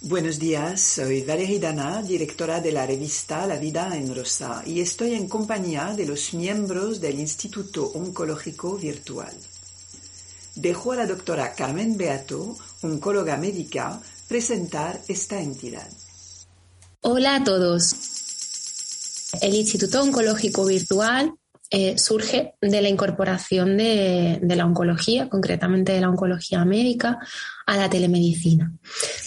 Buenos días, soy Valerie Dana, directora de la revista La Vida en Rosa, y estoy en compañía de los miembros del Instituto Oncológico Virtual. Dejo a la doctora Carmen Beato, oncóloga médica, presentar esta entidad. Hola a todos. El Instituto Oncológico Virtual eh, surge de la incorporación de, la oncología, concretamente de la oncología médica, a la telemedicina.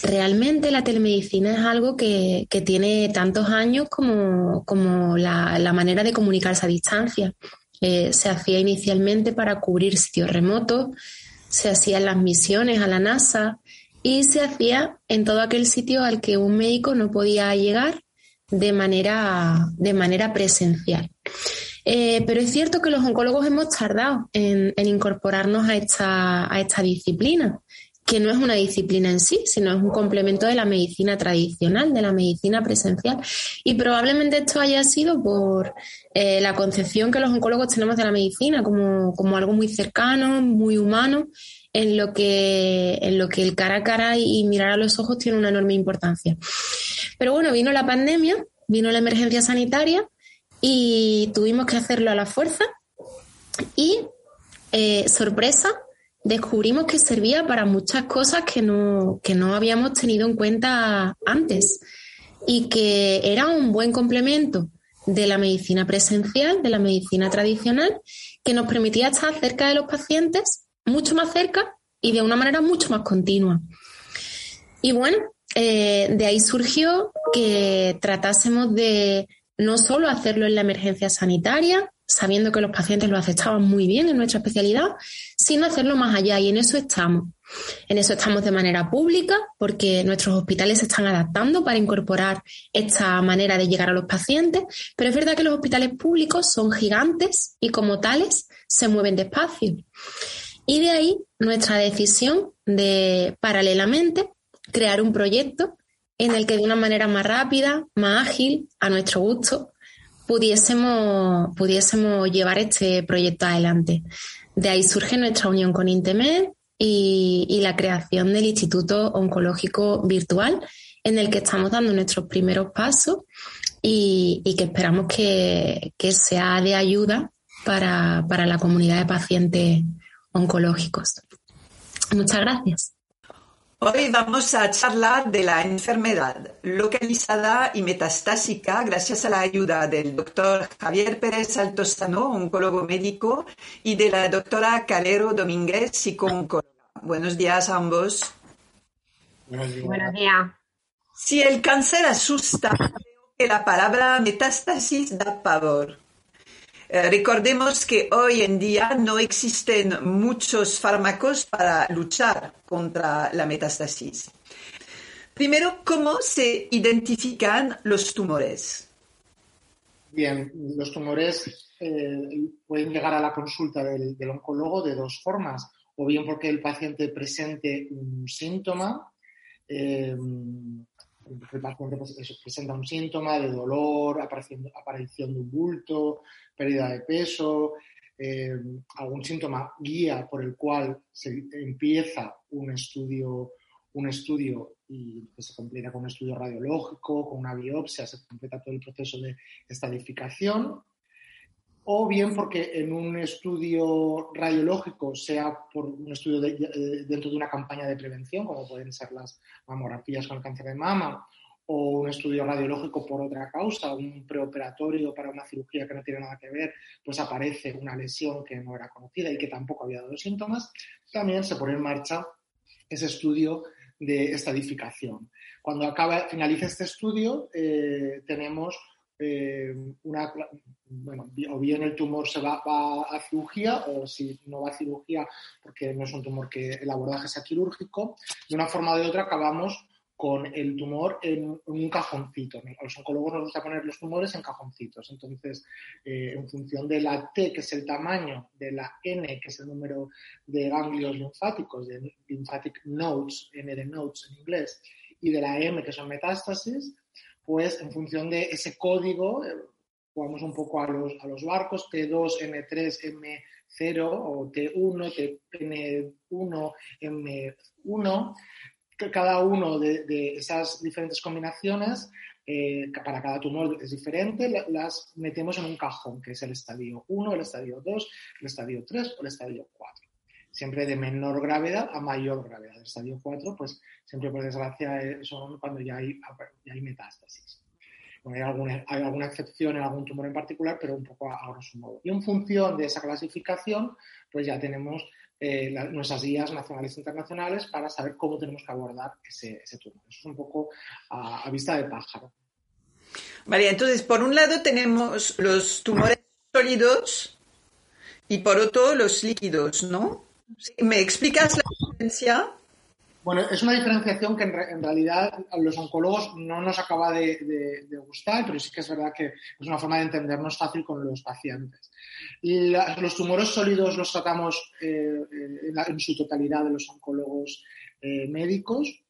Realmente la telemedicina es algo que, tiene tantos años como, la, manera de comunicarse a distancia. Eh, se hacía inicialmente para cubrir sitios remotos, se hacían las misiones a la NASA y se hacía en todo aquel sitio al que un médico no podía llegar de manera, de manera presencial. Eh, pero es cierto que los oncólogos hemos tardado en, incorporarnos a esta, a esta disciplina, que no es una disciplina en sí, sino es un complemento de la medicina tradicional, de la medicina presencial. Y probablemente esto haya sido por eh, la concepción que los oncólogos tenemos de la medicina como, algo muy cercano, muy humano, en lo que el cara a cara y mirar a los ojos tiene una enorme importancia. Pero bueno, vino la pandemia, vino la emergencia sanitaria y tuvimos que hacerlo a la fuerza y, eh, sorpresa, descubrimos que servía para muchas cosas que no, que no habíamos tenido en cuenta antes y que era un buen complemento de la medicina presencial, de la medicina tradicional, que nos permitía estar cerca de los pacientes, mucho más cerca y de una manera mucho más continua. Y bueno, eh, de ahí surgió que tratásemos de no solo hacerlo en la emergencia sanitaria, sabiendo que los pacientes lo aceptaban muy bien en nuestra especialidad, sino hacerlo más allá y en eso estamos. En eso estamos de manera pública porque nuestros hospitales se están adaptando para incorporar esta manera de llegar a los pacientes, pero es verdad que los hospitales públicos son gigantes y como tales se mueven despacio. Y de ahí nuestra decisión de paralelamente crear un proyecto en el que de una manera más rápida, más ágil, a nuestro gusto, pudiésemos, pudiésemos llevar este proyecto adelante. De ahí surge nuestra unión con Intemed y, la creación del Instituto Oncológico Virtual, en el que estamos dando nuestros primeros pasos y, que esperamos que, sea de ayuda para, para la comunidad de pacientes oncológicos. Muchas gracias. Hoy vamos a charlar de la enfermedad localizada y metastásica gracias a la ayuda del doctor Javier Pérez Altosano, oncólogo médico, y de la doctora Calero Domínguez, psicooncóloga. Buenos días a ambos. Buenos días. Buenos días. Si el cáncer asusta, creo que la palabra metástasis da pavor. Eh, recordemos que hoy en día no existen muchos fármacos para luchar contra la metástasis. Primero, ¿cómo se identifican los tumores? Bien, los tumores eh, pueden llegar a la consulta del, oncólogo de dos formas, o bien porque el paciente presente un síntoma, eh, paciente presenta un síntoma de dolor, aparición, aparición de un bulto, pérdida de peso, eh, algún síntoma guía por el cual se empieza un estudio, un estudio y se completa con un estudio radiológico, con una biopsia, se completa todo el proceso de estadificación, o bien porque en un estudio radiológico, sea por un estudio eh, dentro de una campaña de prevención, como pueden ser las mamografías con el cáncer de mama, o un estudio radiológico por otra causa, un preoperatorio para una cirugía que no tiene nada que ver, pues aparece una lesión que no era conocida y que tampoco había dado síntomas, también se pone en marcha ese estudio de estadificación. Cuando acaba, finaliza este estudio, eh, tenemos eh, una, bueno, o bien el tumor se va, a cirugía o si no va a cirugía porque no es un tumor que el abordaje sea quirúrgico, de una forma o de otra acabamos con el tumor en, un cajoncito. A los oncólogos nos gusta poner los tumores en cajoncitos. Entonces, eh, en función de la T, que es el tamaño, de la N, que es el número de ganglios linfáticos, de lymphatic nodes, N de nodes en inglés, y de la M, que son metástasis, pues en función de ese código, eh, jugamos un poco a los, a los barcos, T2, M3, M0 o T1, TN1, M1 cada uno de, esas diferentes combinaciones, eh, para cada tumor es diferente, las metemos en un cajón, que es el estadio 1, el estadio 2, el estadio 3 o el estadio 4. Siempre de menor gravedad a mayor gravedad. El estadio 4, pues siempre por desgracia eh, son cuando ya hay, hay metástasis. hay, alguna, hay alguna excepción en algún tumor en particular, pero un poco a, a grosso modo. Y en función de esa clasificación, pues ya tenemos eh, nuestras guías nacionales e internacionales para saber cómo tenemos que abordar ese, ese tumor. Eso es un poco a, vista de pájaro. Vale, entonces por un lado tenemos los tumores sólidos y por otro los líquidos, ¿no? ¿Me explicas la diferencia? Bueno, es una diferenciación que en, realidad a los oncólogos no nos acaba de, gustar, pero sí que es verdad que es una forma de entendernos fácil con los pacientes los tumores sólidos los tratamos eh, en, su totalidad de los oncólogos eh, médicos.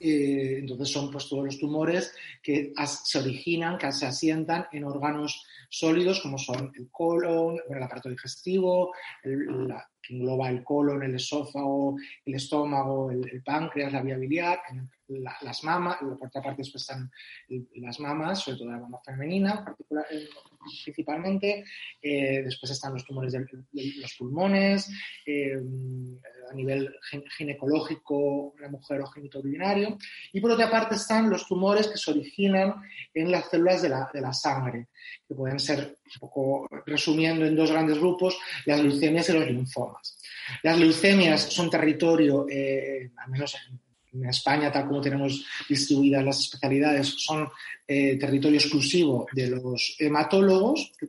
Eh, entonces son pues, todos los tumores que se originan, que se asientan en órganos sólidos como son el colon, el aparato digestivo, que engloba el colon, el esófago, el estómago, el, páncreas, la vía biliar, las mamas, por otra parte después están las mamas, sobre todo la mama femenina, particular, principalmente. Eh, después están los tumores de, los pulmones, eh, a nivel ginecológico, la mujer o genitourinario. Y por otra parte están los tumores que se originan en las células de la, de la sangre, que pueden ser, un poco resumiendo en dos grandes grupos, las leucemias y los linfomas. Las leucemias son territorio, eh, al menos en en España, tal como tenemos distribuidas las especialidades, son eh, territorio exclusivo de los hematólogos, que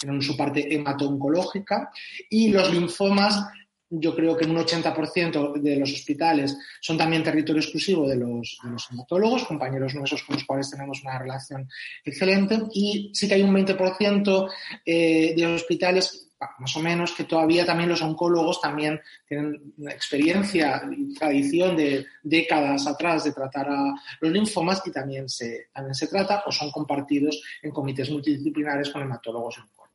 tienen su parte hemato-oncológica, y los linfomas, yo creo que en un 80% de los hospitales son también territorio exclusivo de los, hematólogos, compañeros nuestros con los cuales tenemos una relación excelente, y sí que hay un 20% eh, de hospitales más o menos que todavía también los oncólogos también tienen experiencia y tradición de décadas atrás de tratar a los linfomas y también se, también se trata o son compartidos en comités multidisciplinares con hematólogos y oncólogos.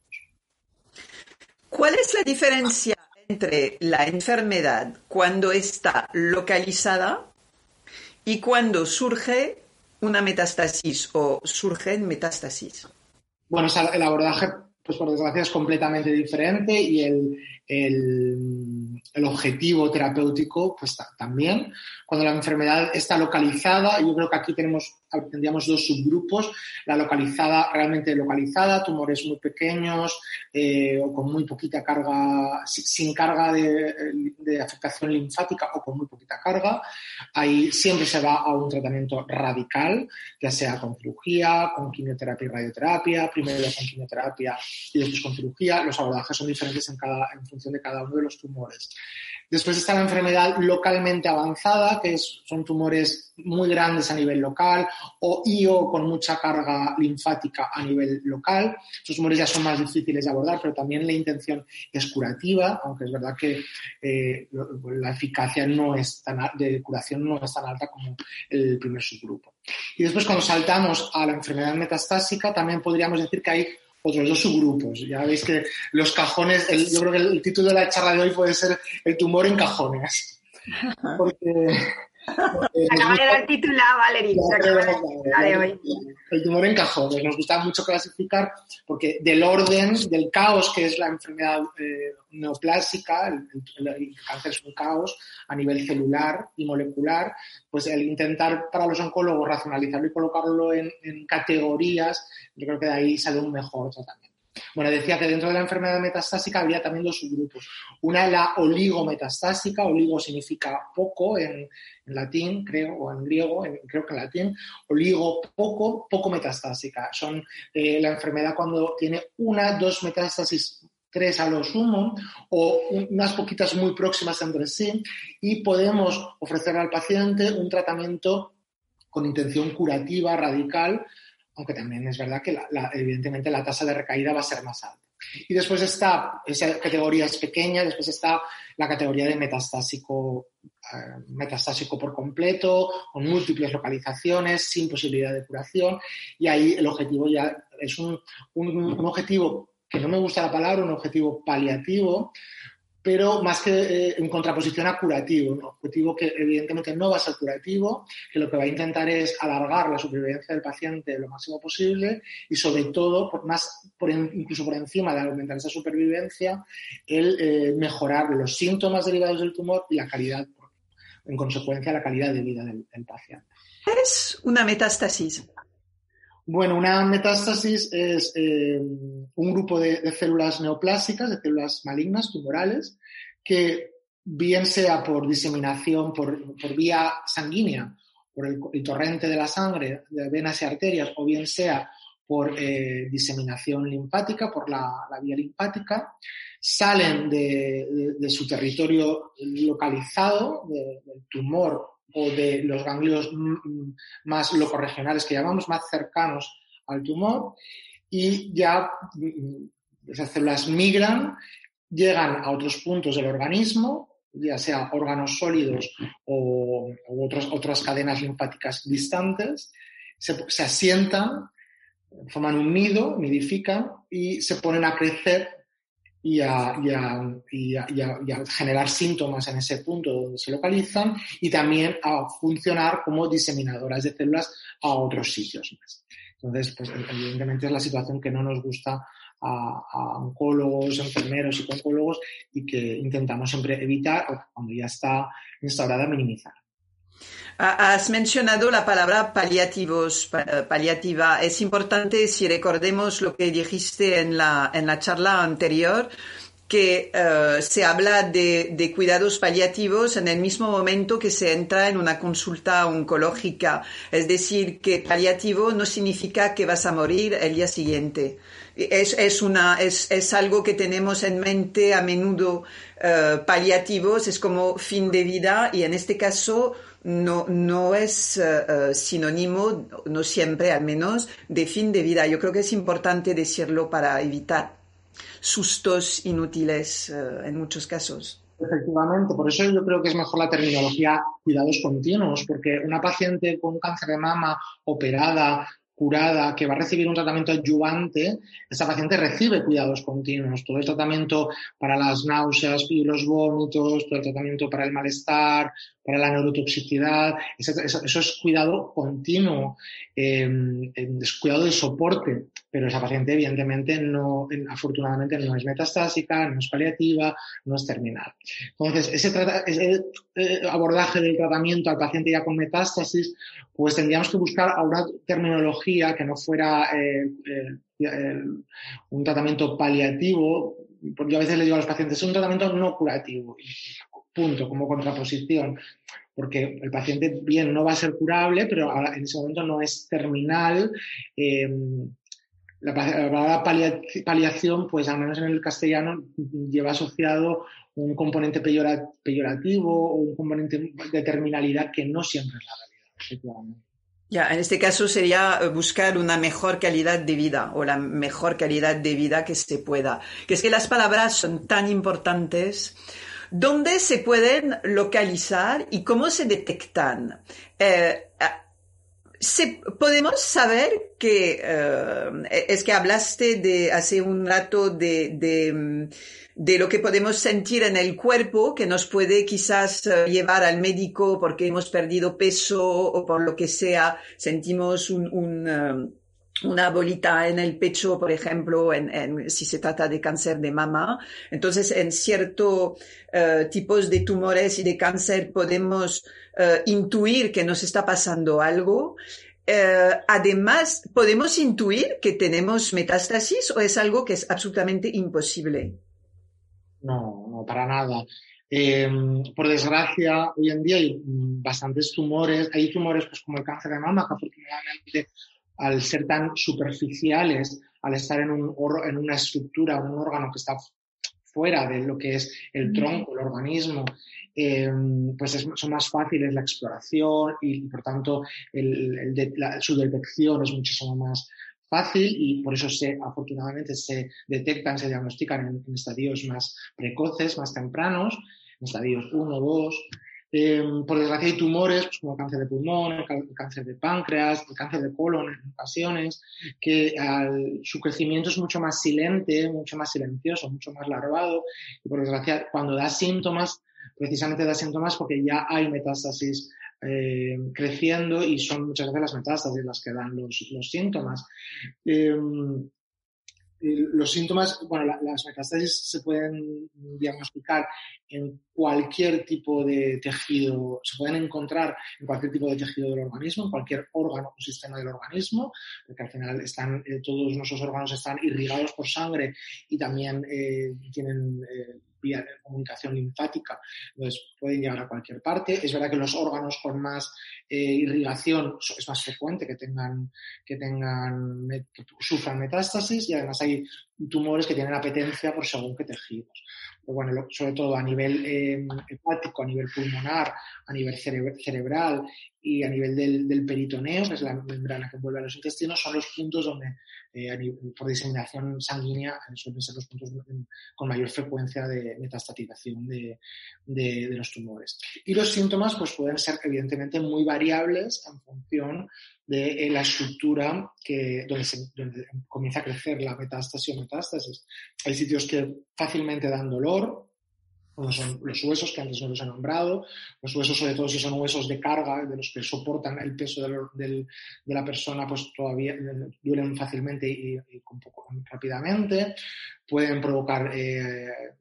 ¿Cuál es la diferencia entre la enfermedad cuando está localizada y cuando surge una metástasis o surgen metástasis? Bueno, el abordaje pues por desgracia es completamente diferente y el, el, objetivo terapéutico pues también. Cuando la enfermedad está localizada, yo creo que aquí tenemos, tendríamos dos subgrupos, la localizada, realmente localizada, tumores muy pequeños eh, o con muy poquita carga, sin carga de, afectación linfática o con muy poquita carga. Ahí siempre se va a un tratamiento radical, ya sea con cirugía, con quimioterapia y radioterapia, primero con quimioterapia y después con cirugía. Los abordajes son diferentes en cada, en función de cada uno de los tumores. Después está la enfermedad localmente avanzada, que son tumores muy grandes a nivel local, o IO con mucha carga linfática a nivel local. Estos tumores ya son más difíciles de abordar, pero también la intención es curativa, aunque es verdad que eh, la eficacia no es tan, de curación no es tan alta como el primer subgrupo. Y después, cuando saltamos a la enfermedad metastásica, también podríamos decir que hay otros dos subgrupos. Ya veis que los cajones, yo creo que el, título de la charla de hoy puede ser El tumor en cajones. Porque Acaba de dar título a Valerie. El tumor en cajones. Nos gusta mucho clasificar porque del orden, del caos que es la enfermedad eh, neoplásica, el, cáncer es un caos a nivel celular y molecular, pues el intentar para los oncólogos racionalizarlo y colocarlo en, en categorías, yo creo que de ahí sale un mejor tratamiento. Bueno, decía que dentro de la enfermedad metastásica había también dos subgrupos. Una es la oligometastásica, oligo significa poco en, latín, creo, o en griego, creo que en latín, oligo poco, poco metastásica. Son eh, la enfermedad cuando tiene una, dos metástasis tres a lo sumo, o unas poquitas muy próximas entre sí, y podemos ofrecer al paciente un tratamiento con intención curativa, radical, aunque también es verdad que evidentemente la tasa de recaída va a ser más alta. Y después está, esa categoría es pequeña, después está la categoría de metastásico, eh, metastásico por completo, con múltiples localizaciones, sin posibilidad de curación. Y ahí el objetivo ya es un, un objetivo que no me gusta la palabra, un objetivo paliativo, pero más que eh, en contraposición a curativo, un objetivo que evidentemente no va a ser curativo, que lo que va a intentar es alargar la supervivencia del paciente lo máximo posible y sobre todo, por más, por incluso por encima de aumentar esa supervivencia, el eh, mejorar los síntomas derivados del tumor y la calidad, en consecuencia, la calidad de vida del, del paciente. Es una metástasis. Bueno, una metástasis es eh, un grupo de, células neoplásicas, de células malignas, tumorales, que bien sea por diseminación por, vía sanguínea, por el, torrente de la sangre, de venas y arterias, o bien sea por eh, diseminación linfática, por la, vía linfática, salen de, su territorio localizado, del tumor o de los ganglios más locorregionales que llamamos, más cercanos al tumor, y ya mm, esas células migran, llegan a otros puntos del organismo, ya sea órganos sólidos o, otras cadenas linfáticas distantes, se asientan, forman un nido, nidifican y se ponen a crecer y a, generar síntomas en ese punto donde se localizan y también a funcionar como diseminadoras de células a otros sitios más. Entonces, pues evidentemente es la situación que no nos gusta a, a oncólogos, enfermeros y oncólogos y que intentamos siempre evitar o cuando ya está instaurada minimizar. Has mencionado la palabra paliativos, paliativa. Es importante si recordemos lo que dijiste en la, en la charla anterior, que eh, se habla de, cuidados paliativos en el mismo momento que se entra en una consulta oncológica. Es decir, que paliativo no significa que vas a morir el día siguiente. Es, es, una, es, es algo que tenemos en mente a menudo. Uh, paliativos es como fin de vida y en este caso no, no es uh, sinónimo, no siempre al menos, de fin de vida. Yo creo que es importante decirlo para evitar sustos inútiles uh, en muchos casos. Efectivamente, por eso yo creo que es mejor la terminología cuidados continuos, porque una paciente con cáncer de mama operada curada, que va a recibir un tratamiento adyuvante, esta paciente recibe cuidados continuos, todo el tratamiento para las náuseas y los vómitos, todo el tratamiento para el malestar, para la neurotoxicidad, eso, es cuidado continuo, eh, es cuidado de soporte, pero esa paciente evidentemente no, afortunadamente no es metastásica, no es paliativa, no es terminal. Entonces, ese, eh, abordaje del tratamiento al paciente ya con metástasis, pues tendríamos que buscar una terminología que no fuera eh, un tratamiento paliativo, porque yo a veces le digo a los pacientes, es un tratamiento no curativo punto, como contraposición, porque el paciente bien no va a ser curable, pero en ese momento no es terminal. Eh, la palabra paliación, pues al menos en el castellano, lleva asociado un componente peyorativo o un componente de terminalidad que no siempre es la realidad, Ya, en este caso sería buscar una mejor calidad de vida o la mejor calidad de vida que se pueda. Que es que las palabras son tan importantes ¿Dónde se pueden localizar y cómo se detectan? Eh, podemos saber que eh, es que hablaste de hace un rato de, de, de, lo que podemos sentir en el cuerpo que nos puede quizás eh, llevar al médico porque hemos perdido peso o por lo que sea. Sentimos un, un una bolita en el pecho, por ejemplo, en, si se trata de cáncer de mama. Entonces, en ciertos eh, tipos de tumores y de cáncer podemos uh, intuir que nos está pasando algo. Uh, además, ¿podemos intuir que tenemos metástasis o es algo que es absolutamente imposible? No, no, para nada. Eh, por desgracia, hoy en día hay bastantes tumores. Hay tumores pues, como el cáncer de mama, que afortunadamente al ser tan superficiales, al estar en, un, en una estructura, un órgano que está fuera de lo que es el tronco, el organismo, eh, pues son más fáciles la exploración y, por tanto su detección es muchísimo más fácil y por eso se, afortunadamente se detectan, se diagnostican en, estadios más precoces, más tempranos, en estadios 1, 2. Eh, por desgracia hay tumores pues, como cáncer de pulmón, el, cáncer de páncreas, el cáncer de colon en ocasiones, que su crecimiento es mucho más silente, mucho más silencioso, mucho más larvado y por desgracia cuando da síntomas, precisamente da síntomas porque ya hay metástasis eh, creciendo y son muchas veces las metástasis las que dan los, síntomas. Em, los síntomas, bueno, las metástasis se pueden diagnosticar en cualquier tipo de tejido, se pueden encontrar en cualquier tipo de tejido del organismo, en cualquier órgano o sistema del organismo, porque al final están, eh, todos nuestros órganos están irrigados por sangre y también eh, tienen vía de comunicación linfática, entonces pueden llegar a cualquier parte. Es verdad que los órganos con más eh, irrigación es más frecuente que tengan, que tengan, sufran metástasis y además hay tumores que tienen apetencia por según qué tejidos. Pero bueno, sobre todo a nivel eh, hepático, a nivel pulmonar, a nivel cerebral y a nivel del, del, peritoneo, que es la membrana que envuelve a los intestinos, son los puntos donde, eh, por diseminación sanguínea, suelen ser los puntos con mayor frecuencia de metastatización de, de, los tumores. Y los síntomas pues, pueden ser evidentemente muy variables en función de eh, la estructura que, donde, se, donde comienza a crecer la metástasis o metástasis. Hay sitios que fácilmente dan dolor, como son los huesos que antes no los he nombrado, los huesos sobre todo si son huesos de carga, de los que soportan el peso de, la persona, pues todavía eh, duelen fácilmente y, rápidamente, pueden provocar eh,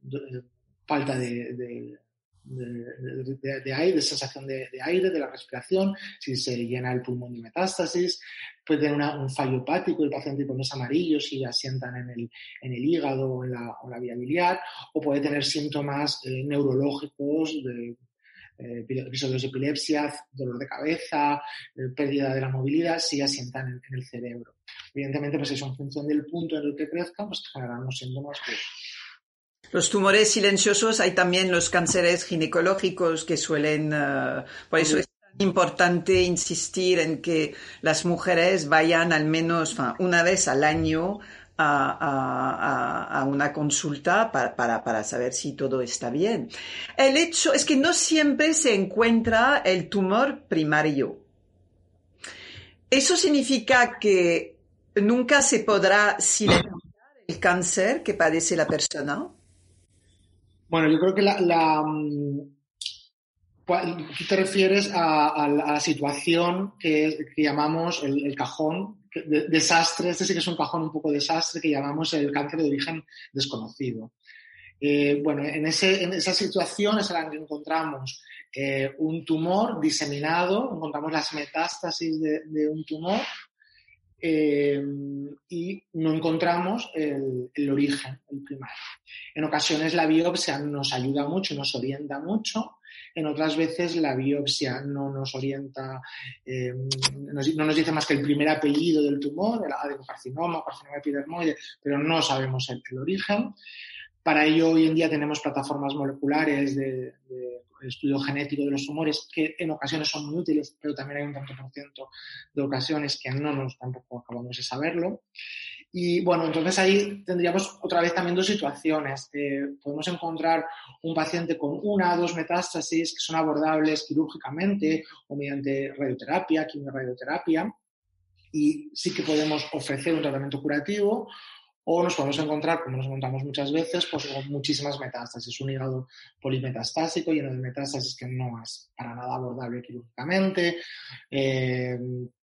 falta de, de, aire, de sensación de, aire, de la respiración, si se llena el pulmón de metástasis, puede tener un fallo hepático, el paciente con amarillos si asientan en el, en el hígado o en la, vía biliar, o puede tener síntomas eh, neurológicos de eh, episodios de epilepsia, dolor de cabeza, eh, pérdida de la movilidad, si asientan en, el cerebro. Evidentemente, pues eso en función del punto en el que crezcan, pues generarán unos síntomas que, los tumores silenciosos, hay también los cánceres ginecológicos que suelen, uh, por eso es importante insistir en que las mujeres vayan al menos una vez al año a, una consulta para, para, para, saber si todo está bien. El hecho es que no siempre se encuentra el tumor primario. Eso significa que nunca se podrá silenciar el cáncer que padece la persona. Bueno, yo creo que la, mm, tú te refieres a, la situación que, llamamos el, cajón de, desastre, este sí que es un cajón un poco desastre que llamamos el cáncer de origen desconocido. Eh, bueno, en, ese, en esa situación es en la que encontramos eh, un tumor diseminado, encontramos las metástasis de un tumor eh, y no encontramos el, origen, el primario. En ocasiones la biopsia nos ayuda mucho, nos orienta mucho, en otras veces la biopsia no nos orienta, eh, no nos dice más que el primer apellido del tumor, el adenocarcinoma, carcinoma epidermoide, pero no sabemos el, origen. Para ello, hoy en día tenemos plataformas moleculares de estudio genético de los tumores, que en ocasiones son muy útiles, pero también hay un tanto por ciento de ocasiones que no nos tampoco acabamos de saberlo. Y bueno, entonces ahí tendríamos otra vez también dos situaciones. Podemos encontrar un paciente con una o dos metástasis que son abordables quirúrgicamente o mediante radioterapia, quimio-radioterapia, y sí que podemos ofrecer un tratamiento curativo o nos podemos encontrar, como nos encontramos muchas veces, pues con muchísimas metástasis, un hígado polimetastásico lleno de metástasis que no es para nada abordable quirúrgicamente, eh,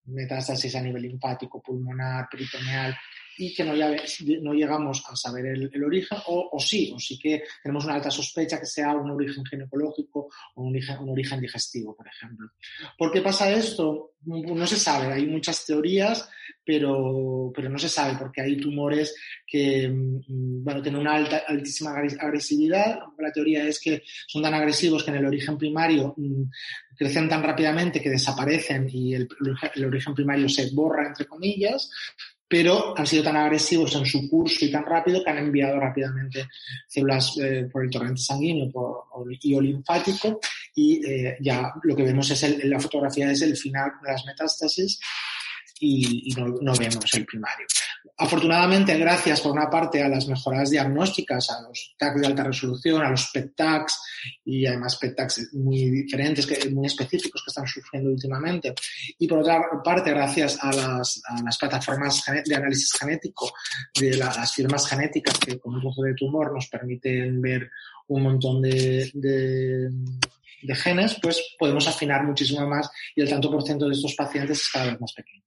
metástasis a nivel linfático, pulmonar, peritoneal, y que no, llegamos a saber el, origen, o, sí, o sí que tenemos una alta sospecha que sea un origen ginecológico o un origen, digestivo, por ejemplo. ¿Por qué pasa esto? No se sabe, hay muchas teorías, pero, pero no se sabe, porque hay tumores que mm, bueno, tienen una altísima agresividad. La teoría es que son tan agresivos que en el origen primario mm, crecen tan rápidamente que desaparecen y el origen primario se borra, entre comillas, pero han sido tan agresivos en su curso y tan rápido que han enviado rápidamente células eh, por el torrente sanguíneo y o linfático y eh, ya lo que vemos es el, la fotografía es el final de las metástasis y, no, vemos el primario. Afortunadamente, gracias por una parte a las mejoras diagnósticas, a los TACs de alta resolución, a los PET-TACs y además PET-TACs muy diferentes, muy específicos que están surgiendo últimamente, y por otra parte, gracias a las, plataformas de análisis genético de las firmas genéticas que con un trozo de tumor nos permiten ver un montón de de genes, pues podemos afinar muchísimo más y el tanto por ciento de estos pacientes es cada vez más pequeño.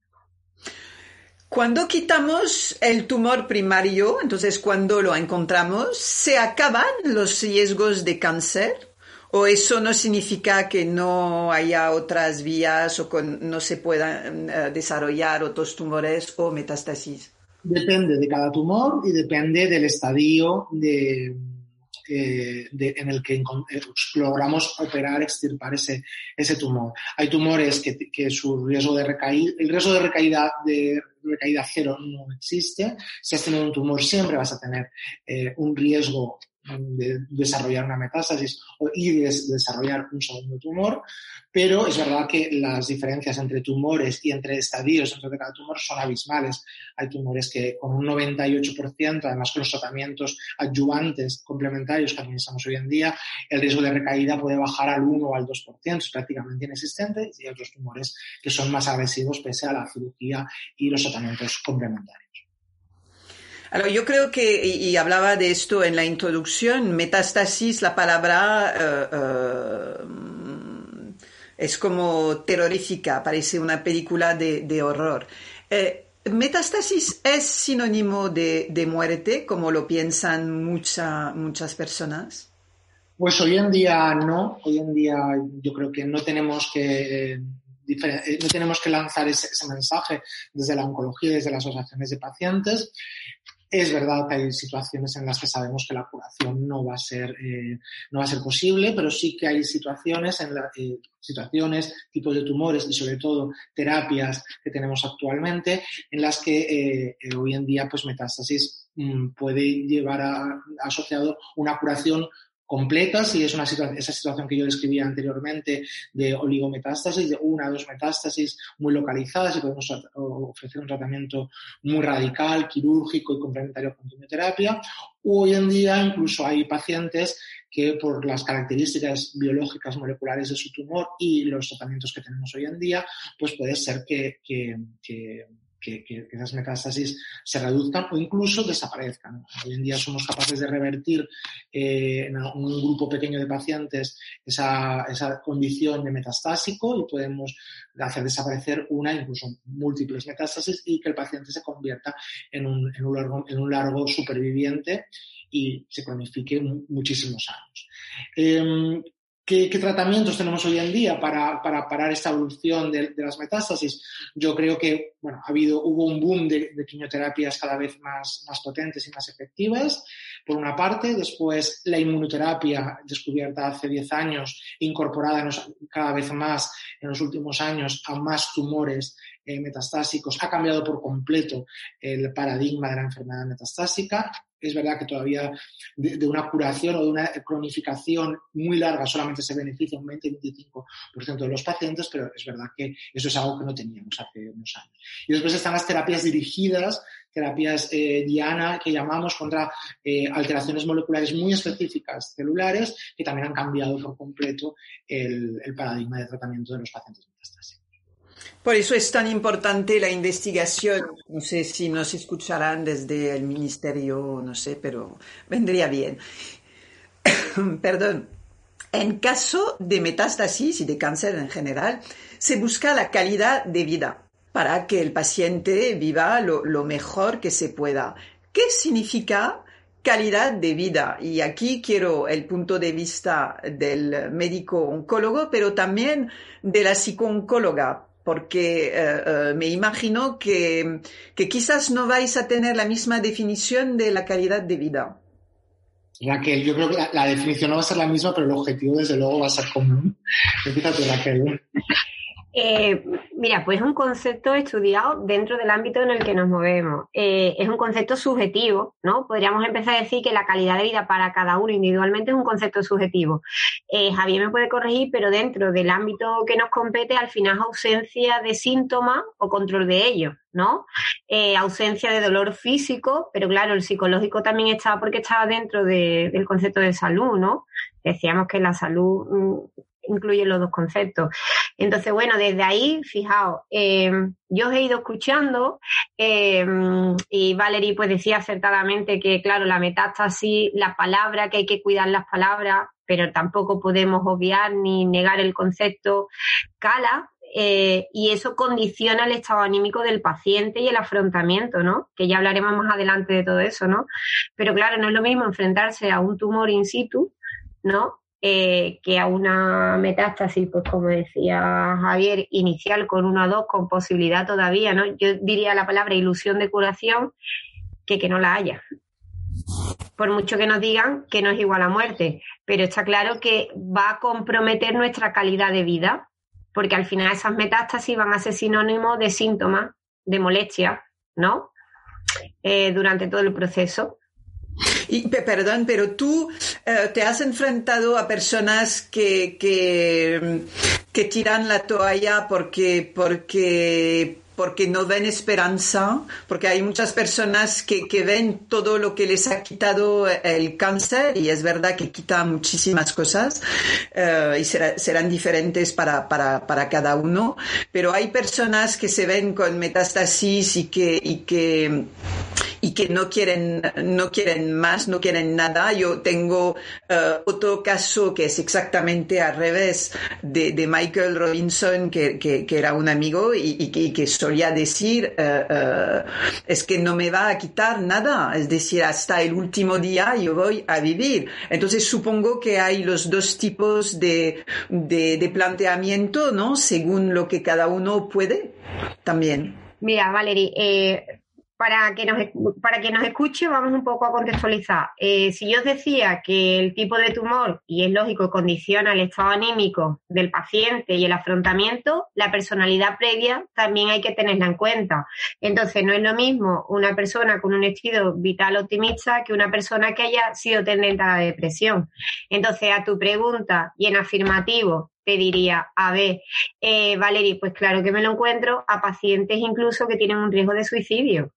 Cuando quitamos el tumor primario, entonces cuando lo encontramos, ¿se acaban los riesgos de cáncer? ¿O eso no significa que no haya otras vías o que no se puedan eh, desarrollar otros tumores o metástasis? Depende de cada tumor y depende del estadio de, eh, en el que eh, logramos operar, extirpar ese, ese tumor. Hay tumores que, que su riesgo de recaída, el riesgo de recaída de recaída cero no existe. Si has tenido un tumor, siempre vas a tener eh, un riesgo de desarrollar una metástasis y de desarrollar un segundo tumor, pero es verdad que las diferencias entre tumores y entre estadios dentro de cada tumor son abismales. Hay tumores que con un 98%, además con los tratamientos adyuvantes complementarios que administramos hoy en día, el riesgo de recaída puede bajar al 1 o al 2%, es prácticamente inexistente, y hay otros tumores que son más agresivos pese a la cirugía y los tratamientos complementarios yo creo que, y, hablaba de esto en la introducción, metástasis, la palabra eh, eh, es como terrorífica, parece una película de, horror. Eh, ¿Metástasis es sinónimo de, muerte, como lo piensan muchas personas? Pues hoy en día no, hoy en día yo creo que no tenemos que no tenemos que lanzar ese, mensaje desde la oncología, desde las asociaciones de pacientes. Es verdad que hay situaciones en las que sabemos que la curación no va a ser, eh, no va a ser posible, pero sí que hay situaciones, en eh, situaciones, tipos de tumores y sobre todo terapias que tenemos actualmente en las que eh, hoy en día pues metástasis mm, puede llevar a, asociado una curación completa, si es una esa situación que yo describía anteriormente de oligometástasis, de una o dos metástasis muy localizadas y podemos ofrecer un tratamiento muy radical, quirúrgico y complementario con quimioterapia. Hoy en día incluso hay pacientes que por las características biológicas moleculares de su tumor y los tratamientos que tenemos hoy en día, pues puede ser que, que que, esas metástasis se reduzcan o incluso desaparezcan. Hoy en día somos capaces de revertir eh, en un grupo pequeño de pacientes esa, condición de metastásico y podemos hacer desaparecer una, incluso múltiples metástasis y que el paciente se convierta en un, largo, en un largo superviviente y se cronifique muchísimos años. Em, ¿Qué, tratamientos tenemos hoy en día para, parar esta evolución de, las metástasis? Yo creo que bueno, ha habido, hubo un boom de, quimioterapias cada vez más, más potentes y más efectivas, por una parte. Después, la inmunoterapia, descubierta hace 10 años, incorporada cada vez más en los últimos años a más tumores eh, metastásicos, ha cambiado por completo el paradigma de la enfermedad metastásica es verdad que todavía de, una curación o de una cronificación muy larga solamente se beneficia un 20-25% de los pacientes, pero es verdad que eso es algo que no teníamos hace unos años. Y después están las terapias dirigidas, terapias eh, Diana, que llamamos contra eh, alteraciones moleculares muy específicas celulares, que también han cambiado por completo el, el paradigma de tratamiento de los pacientes metastásicos. Por eso es tan importante la investigación. No sé si nos escucharán desde el ministerio, no sé, pero vendría bien. Perdón. En caso de metástasis y de cáncer en general, se busca la calidad de vida para que el paciente viva lo, lo mejor que se pueda. ¿Qué significa calidad de vida. Y aquí quiero el punto de vista del médico oncólogo, pero también de la psicooncóloga, porque eh, eh, me imagino que, quizás no vais a tener la misma definición de la calidad de vida. Raquel, yo creo que la, definición no va a ser la misma, pero el objetivo desde luego va a ser común. Raquel. Eh, mira, pues es un concepto estudiado dentro del ámbito en el que nos movemos. Eh, es un concepto subjetivo, ¿no? Podríamos empezar a decir que la calidad de vida para cada uno individualmente es un concepto subjetivo. Eh, Javier me puede corregir, pero dentro del ámbito que nos compete, al final es ausencia de síntomas o control de ellos, ¿no? ausencia de dolor físico, pero claro, el psicológico también está porque está dentro del concepto de salud, ¿no? Decíamos que la salud mm, incluye los dos conceptos. Entonces, bueno, desde ahí, fijaos, eh, yo os he ido escuchando eh, y Valerie pues decía acertadamente que, claro, la metástasis, la palabra, que hay que cuidar las palabras, pero tampoco podemos obviar ni negar el concepto cala, eh, y eso condiciona el estado anímico del paciente y el afrontamiento, ¿no? Que ya hablaremos más adelante de todo eso, ¿no? Pero claro, no es lo mismo enfrentarse a un tumor in situ, ¿no? Eh, que a una metástasis, pues como decía Javier, inicial con uno o dos, con posibilidad todavía, ¿no? Yo diría la palabra ilusión de curación que que no la haya. Por mucho que nos digan que no es igual a muerte, pero está claro que va a comprometer nuestra calidad de vida, porque al final esas metástasis van a ser sinónimo de síntomas, de molestia, ¿no? Eh, durante todo el proceso. Perdón, pero tú eh, te has enfrentado a personas que, que, tiran la toalla porque, porque porque no ven esperanza, porque hay muchas personas que, que, ven todo lo que les ha quitado el cáncer y es verdad que quita muchísimas cosas uh, y será, serán diferentes para, para, para, cada uno, pero hay personas que se ven con metástasis y que, y que, y que no quieren, no quieren más, no quieren nada. Yo tengo uh, otro caso que es exactamente al revés de, Michael Robinson, que, que, era un amigo y, que, solía decir, uh, es que no me va a quitar nada, es decir, hasta el último día yo voy a vivir. Entonces supongo que hay los dos tipos de, de, planteamiento, ¿no? Según lo que cada uno puede también. Mira, Valerie, para que nos, para que nos escuche, vamos un poco a contextualizar. Eh, si yo os decía que el tipo de tumor, y es lógico, condiciona el estado anímico del paciente y el afrontamiento, la personalidad previa también hay que tenerla en cuenta. Entonces, no es lo mismo una persona con un estilo vital optimista que una persona que haya sido tendente a la depresión. Entonces, a tu pregunta y en afirmativo, te diría, a ver, eh, Valerie, pues claro que me lo encuentro a pacientes incluso que tienen un riesgo de suicidio.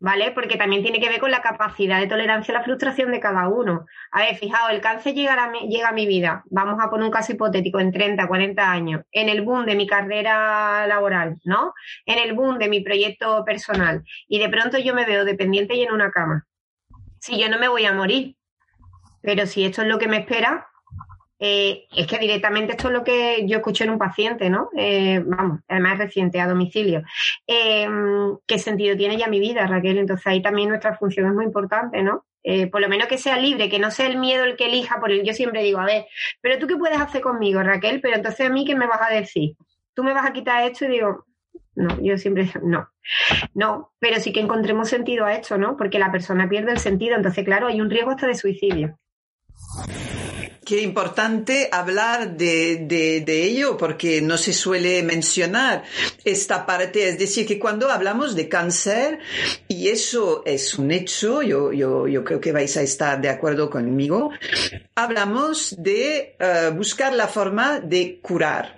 ¿Vale? Porque también tiene que ver con la capacidad de tolerancia a la frustración de cada uno. A ver, fijaos, el cáncer llega a, mi, llega a mi vida, vamos a poner un caso hipotético, en 30, 40 años, en el boom de mi carrera laboral, ¿no? En el boom de mi proyecto personal. Y de pronto yo me veo dependiente y en una cama. Si yo no me voy a morir, pero si esto es lo que me espera, eh, es que directamente esto es lo que yo escuché en un paciente, ¿no? Eh, vamos, además reciente, a domicilio. Eh, ¿Qué sentido tiene ya mi vida, Raquel? Entonces ahí también nuestra función es muy importante, ¿no? por lo menos que sea libre, que no sea el miedo el que elija, por el yo siempre digo, a ver, pero tú qué puedes hacer conmigo, Raquel, pero entonces a mí qué me vas a decir? Tú me vas a quitar esto y digo, no, yo siempre no, no, pero sí que encontremos sentido a esto, ¿no? Porque la persona pierde el sentido, entonces claro, hay un riesgo hasta de suicidio. Qué importante hablar de, de, ello porque no se suele mencionar esta parte. Es decir, que cuando hablamos de cáncer, y eso es un hecho, yo, yo, yo creo que vais a estar de acuerdo conmigo, hablamos de uh, buscar la forma de curar.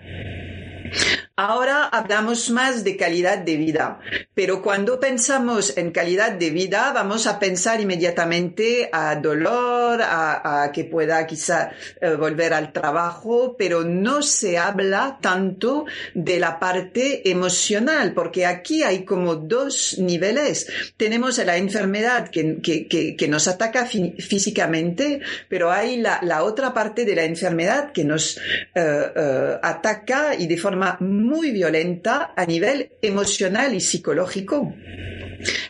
Ahora hablamos más de calidad de vida, pero cuando pensamos en calidad de vida vamos a pensar inmediatamente a dolor, a, que pueda quizá eh, volver al trabajo, pero no se habla tanto de la parte emocional, porque aquí hay como dos niveles. Tenemos la enfermedad que, nos ataca físicamente, pero hay la, otra parte de la enfermedad que nos uh, uh, ataca y de forma violenta a nivel emocional y psicológico.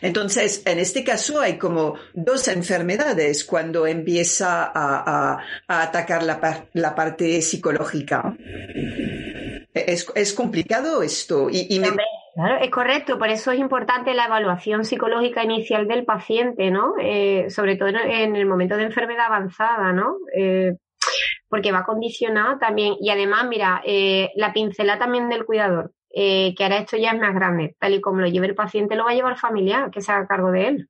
Entonces, en este caso hay como dos enfermedades cuando empieza a, atacar la, parte psicológica. Es, complicado esto. Y, Claro, es correcto, por eso es importante la evaluación psicológica inicial del paciente, ¿no? Eh, sobre todo en el momento de enfermedad avanzada, ¿no? Eh, porque va condicionado también. Y además, mira, eh, la pincelada también del cuidador, eh, que ahora esto ya es más grande, tal y como lo lleve el paciente, lo va a llevar familiar, que se haga cargo de él.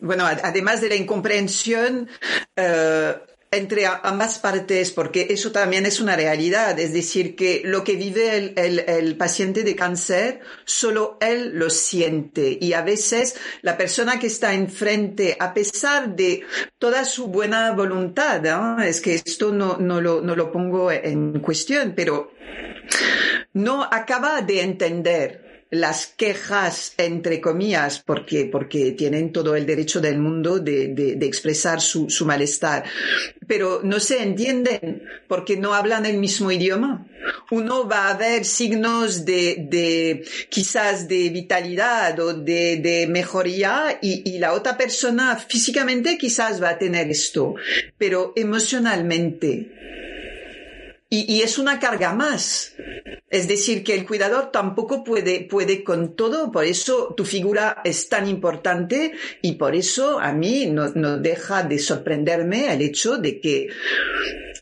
Bueno, además de la incomprensión, eh, entre ambas partes, porque eso también es una realidad, es decir, que lo que vive el, paciente de cáncer, solo él lo siente. Y a veces la persona que está enfrente, a pesar de toda su buena voluntad, es que esto no, no, lo, no lo pongo en cuestión, pero no acaba de entender las quejas, entre comillas, porque, porque tienen todo el derecho del mundo de, de, expresar su, su, malestar, pero no se entienden porque no hablan el mismo idioma. Uno va a ver signos de, de quizás de vitalidad o de, de mejoría y, y la otra persona físicamente quizás va a tener esto, pero emocionalmente y, es una carga más. Es decir, que el cuidador tampoco puede, puede con todo, por eso tu figura es tan importante y por eso a mí no, no deja de sorprenderme el hecho de que,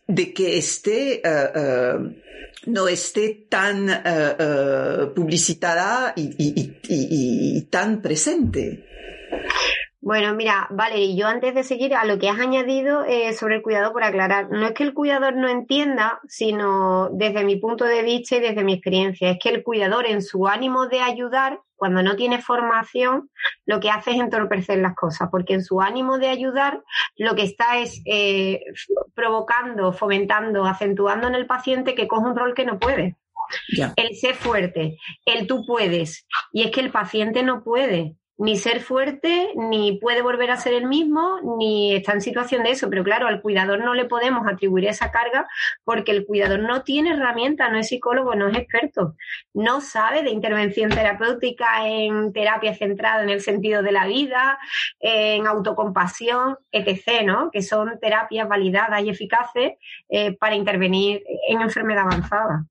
de que esté, eh, eh, no esté tan uh, publicitada y, tan presente. Bueno, mira, vale, yo antes de seguir a lo que has añadido eh, sobre el cuidado, por aclarar, no es que el cuidador no entienda, sino desde mi punto de vista y desde mi experiencia, es que el cuidador en su ánimo de ayudar, cuando no tiene formación, lo que hace es entorpecer las cosas, porque en su ánimo de ayudar, lo que está es eh, provocando, fomentando, acentuando en el paciente que coge un rol que no puede. El ser fuerte, el tú puedes. Y es que el paciente no puede ni ser fuerte, ni puede volver a ser el mismo, ni está en situación de eso. Pero claro, al cuidador no le podemos atribuir esa carga porque el cuidador no tiene herramientas, no es psicólogo, no es experto, no sabe de intervención terapéutica en terapia centrada en el sentido de la vida, en autocompasión, etc., ¿no? Que son terapias validadas y eficaces eh, para intervenir en enfermedad avanzada.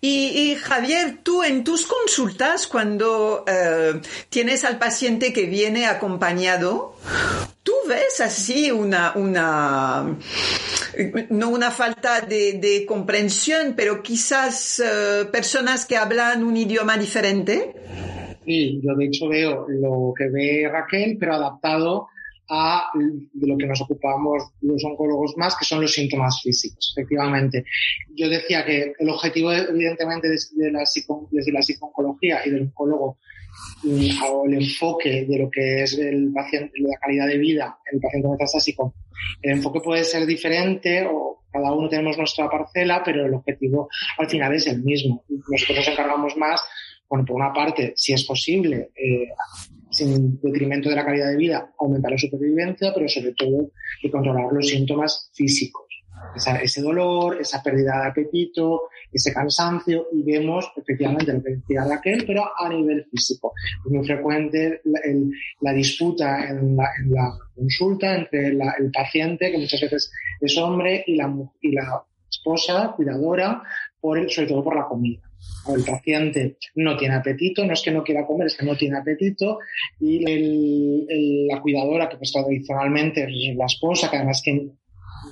Y, Javier, tú en tus consultas, cuando eh, tienes al paciente que viene acompañado, ¿tú ves así una, una no una falta de, comprensión, pero quizás eh, personas que hablan un idioma diferente? Sí, yo de hecho veo lo que ve Raquel, pero adaptado a de lo que nos ocupamos los oncólogos más, que son los síntomas físicos, efectivamente. Yo decía que el objetivo, evidentemente, de la, desde la y del oncólogo, mm, o el enfoque de lo que es el paciente, la calidad de vida, el paciente metastásico, el enfoque puede ser diferente o cada uno tenemos nuestra parcela, pero el objetivo al final es el mismo. Nosotros nos encargamos más bueno, por una parte, si es posible, eh, sin detrimento de la calidad de vida, aumentar la supervivencia, pero sobre todo de controlar los síntomas físicos. ese dolor, esa pérdida de apetito, ese cansancio, y vemos efectivamente lo que decía Raquel, pero a nivel físico. Es muy frecuente la, disputa en la, consulta entre el paciente, que muchas veces es hombre, y la, y esposa, cuidadora, por sobre todo por la comida el paciente no tiene apetito, no es que no quiera comer, es que no tiene apetito, y la cuidadora, que pues tradicionalmente es la esposa, que además que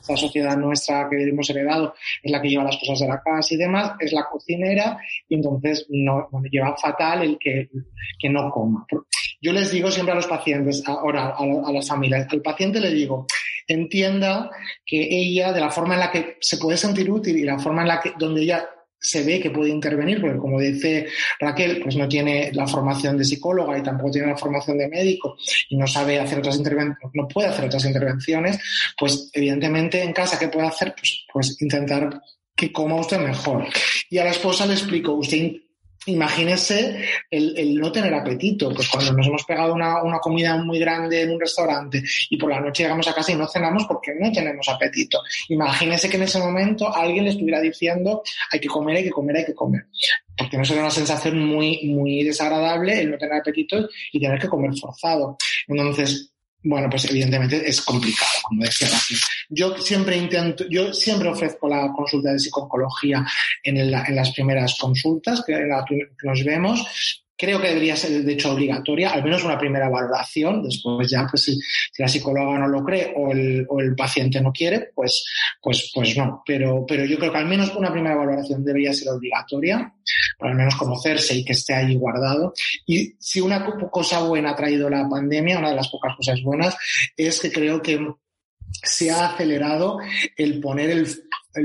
esta sociedad nuestra que hemos heredado es la que lleva las cosas de la casa y demás, es la cocinera, y entonces no, lleva fatal el que, que no coma. Yo les digo siempre a los pacientes, ahora a, a las familias, al paciente le digo, entienda que ella, de la forma en la que se puede sentir útil y la forma en la que, donde ella se ve que puede intervenir, porque como dice Raquel, pues no tiene la formación de psicóloga y tampoco tiene la formación de médico y no sabe hacer otras intervenciones, no puede hacer otras intervenciones, pues evidentemente en casa, ¿qué puede hacer? Pues, pues intentar que coma usted mejor. Y a la esposa le explico, usted Imagínese el, no tener apetito, pues cuando nos hemos pegado una, una, comida muy grande en un restaurante y por la noche llegamos a casa y no cenamos porque no tenemos apetito. Imagínese que en ese momento alguien le estuviera diciendo hay que comer, hay que comer, hay que comer. Porque no sería una sensación muy, muy desagradable el no tener apetito y tener que comer forzado. Entonces, bueno, pues evidentemente es complicado, como decía Rafael. Yo siempre intento, yo siempre ofrezco la consulta de psicología en, en las primeras consultas que, que nos vemos, Creo que debería ser, de hecho, obligatoria, al menos una primera valoración. Después ya, pues si, la psicóloga no lo cree o el, o el, paciente no quiere, pues, pues, pues no. Pero, pero yo creo que al menos una primera valoración debería ser obligatoria, para al menos conocerse y que esté ahí guardado. Y si una cosa buena ha traído la pandemia, una de las pocas cosas buenas, es que creo que se ha acelerado el poner el,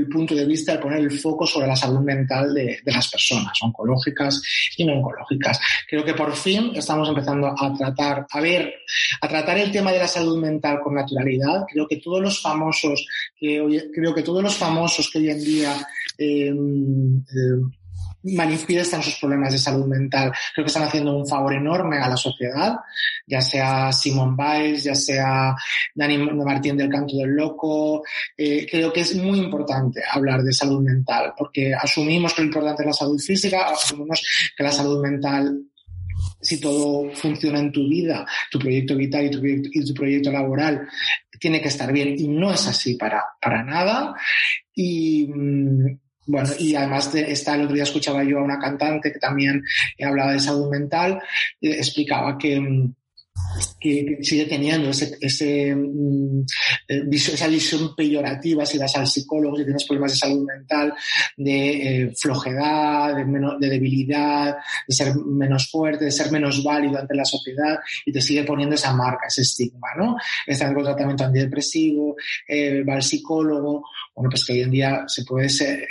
punto de vista, el poner el foco sobre la salud mental de, las personas, oncológicas y no oncológicas. Creo que por fin estamos empezando a tratar, a ver, a tratar el tema de la salud mental con naturalidad. Creo que todos los famosos, que hoy, creo que todos los famosos que hoy en día eh, eh, manifiestan sus problemas de salud mental. Creo que están haciendo un favor enorme a la sociedad, ya sea Simon Biles, ya sea Dani Martín del Canto del Loco. Eh, creo que es muy importante hablar de salud mental, porque asumimos que lo importante es la salud física, asumimos que la salud mental si todo funciona en tu vida, tu proyecto vital y tu proyecto, y tu proyecto laboral tiene que estar bien y no es así para, para nada. Y, mm, bueno, y además de, esta, el otro día escuchaba yo a una cantante que también hablaba de salud mental, eh, explicaba que, mm, que, sigue teniendo ese, ese mm, eh, esa visión peyorativa si vas al psicólogo, si tienes problemas de salud mental, de eh, flojedad, de, de, debilidad, de ser menos fuerte, de ser menos válido ante la sociedad y te sigue poniendo esa marca, ese estigma, ¿no? Está con tratamiento antidepresivo, eh, va al psicólogo, bueno, pues que hoy en día se puede ser,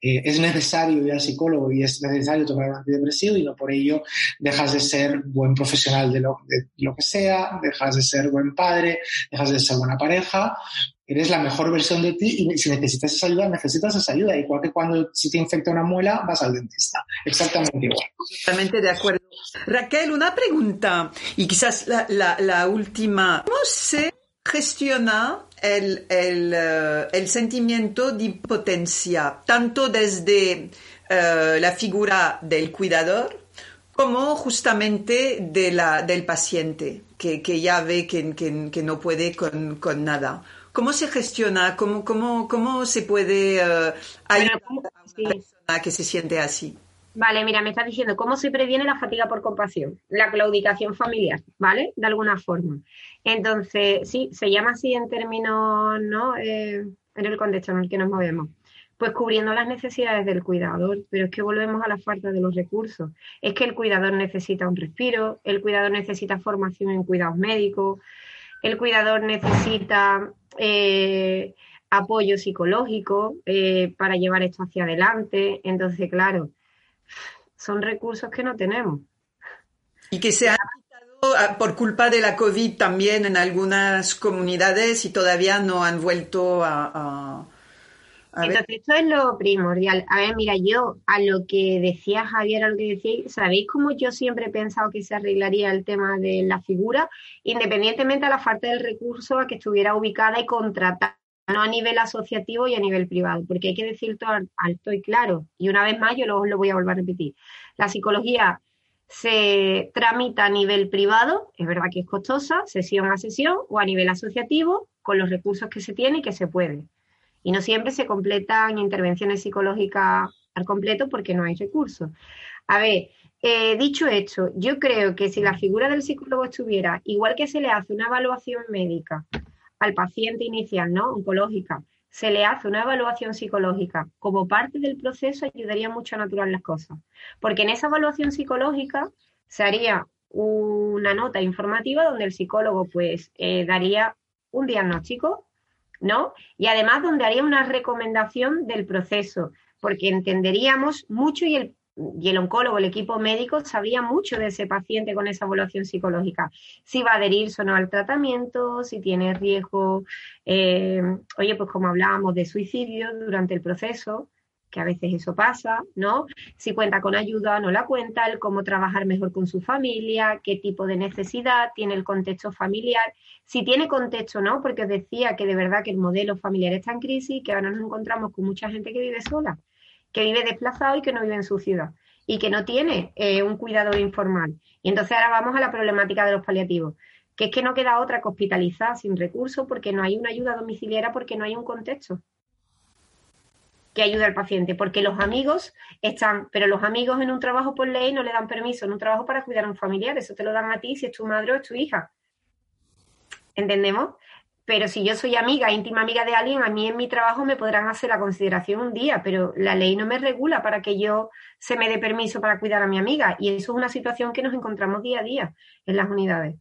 es necesario ir al psicólogo y es necesario tomar un antidepresivo y no por ello dejas de ser buen profesional de lo, que sea, dejas de ser buen padre, dejas de ser buena pareja, eres la mejor versión de ti y si necesitas esa ayuda, necesitas esa ayuda. Igual que cuando si te infecta una muela, vas al dentista. Exactamente igual. Totalmente de acuerdo. Raquel, una pregunta y quizás la, última. ¿Cómo se gestiona el, el, eh, el sentimiento de impotencia, tanto desde eh, la figura del cuidador como justamente de la, del paciente, que, que ya ve que, que, no puede con, con, nada. ¿Cómo se gestiona? ¿Cómo, cómo, cómo se puede uh, ayudar a una persona que se siente así? Vale, mira, me estás diciendo cómo se previene la fatiga por compasión, la claudicación familiar, ¿vale? De alguna forma. Entonces, sí, se llama así en términos, ¿no? Eh, en el contexto en el que nos movemos pues cubriendo las necesidades del cuidador, pero es que volvemos a la falta de los recursos. Es que el cuidador necesita un respiro, el cuidador necesita formación en cuidados médicos, el cuidador necesita eh, apoyo psicológico eh, para llevar esto hacia adelante. Entonces, claro, son recursos que no tenemos. Y que se han quitado ah, por culpa de la COVID también en algunas comunidades y todavía no han vuelto a entonces, esto es lo primordial. A ver, mira, yo a lo que decía Javier, a lo que decía, ¿sabéis cómo yo siempre he pensado que se arreglaría el tema de la figura, independientemente a la falta del recurso a que estuviera ubicada y contratada? No a nivel asociativo y a nivel privado, porque hay que decir todo alto y claro. Y una vez más, yo lo, lo voy a volver a repetir. La psicología se tramita a nivel privado, es verdad que es costosa, sesión a sesión, o a nivel asociativo, con los recursos que se tiene y que se puede. Y no siempre se completan intervenciones psicológicas al completo porque no hay recursos. A ver, eh, dicho esto, yo creo que si la figura del psicólogo estuviera, igual que se le hace una evaluación médica al paciente inicial, ¿no? Oncológica, se le hace una evaluación psicológica como parte del proceso, ayudaría mucho a naturar las cosas. Porque en esa evaluación psicológica se haría una nota informativa donde el psicólogo pues eh, daría un diagnóstico ¿no? Y además donde haría una recomendación del proceso, porque entenderíamos mucho y el, y el oncólogo, el equipo médico, sabría mucho de ese paciente con esa evaluación psicológica, si va a adherirse o no al tratamiento, si tiene riesgo, eh, oye, pues como hablábamos de suicidio durante el proceso, que a veces eso pasa, ¿no? Si cuenta con ayuda, no la cuenta, el cómo trabajar mejor con su familia, qué tipo de necesidad tiene el contexto familiar, si tiene contexto, ¿no? Porque os decía que de verdad que el modelo familiar está en crisis, que ahora nos encontramos con mucha gente que vive sola, que vive desplazado y que no vive en su ciudad y que no tiene eh, un cuidador informal. Y entonces ahora vamos a la problemática de los paliativos, que es que no queda otra que hospitalizar sin recursos porque no hay una ayuda domiciliaria, porque no hay un contexto. que ayude al paciente, porque los amigos están, pero los amigos en un trabajo por ley no le dan permiso en un trabajo para cuidar a un familiar, eso te lo dan a ti si es tu madre o es tu hija. ¿Entendemos? Pero si yo soy amiga, íntima amiga de alguien, a mí en mi trabajo me podrán hacer la consideración un día, pero la ley no me regula para que yo se me dé permiso para cuidar a mi amiga. Y eso es una situación que nos encontramos día a día en las unidades.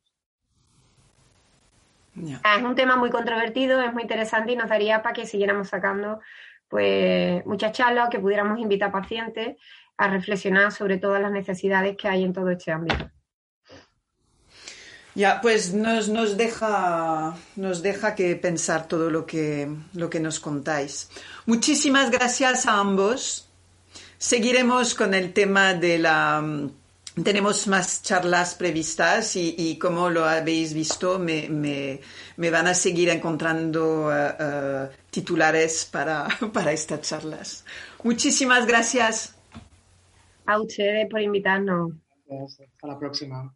Es un tema muy controvertido, es muy interesante y nos daría para que siguiéramos sacando pues muchas charlas, que pudiéramos invitar pacientes a reflexionar sobre todas las necesidades que hay en todo este ámbito. Ya, pues nos, nos, deja, nos deja que pensar todo lo que, lo que nos contáis. Muchísimas gracias a ambos. Seguiremos con el tema de la... Tenemos más charlas previstas y, como lo habéis visto, me, me, van a seguir encontrando eh, eh, titulares para, para estas charlas. Muchísimas gracias. A ustedes por invitarnos. Hasta la próxima.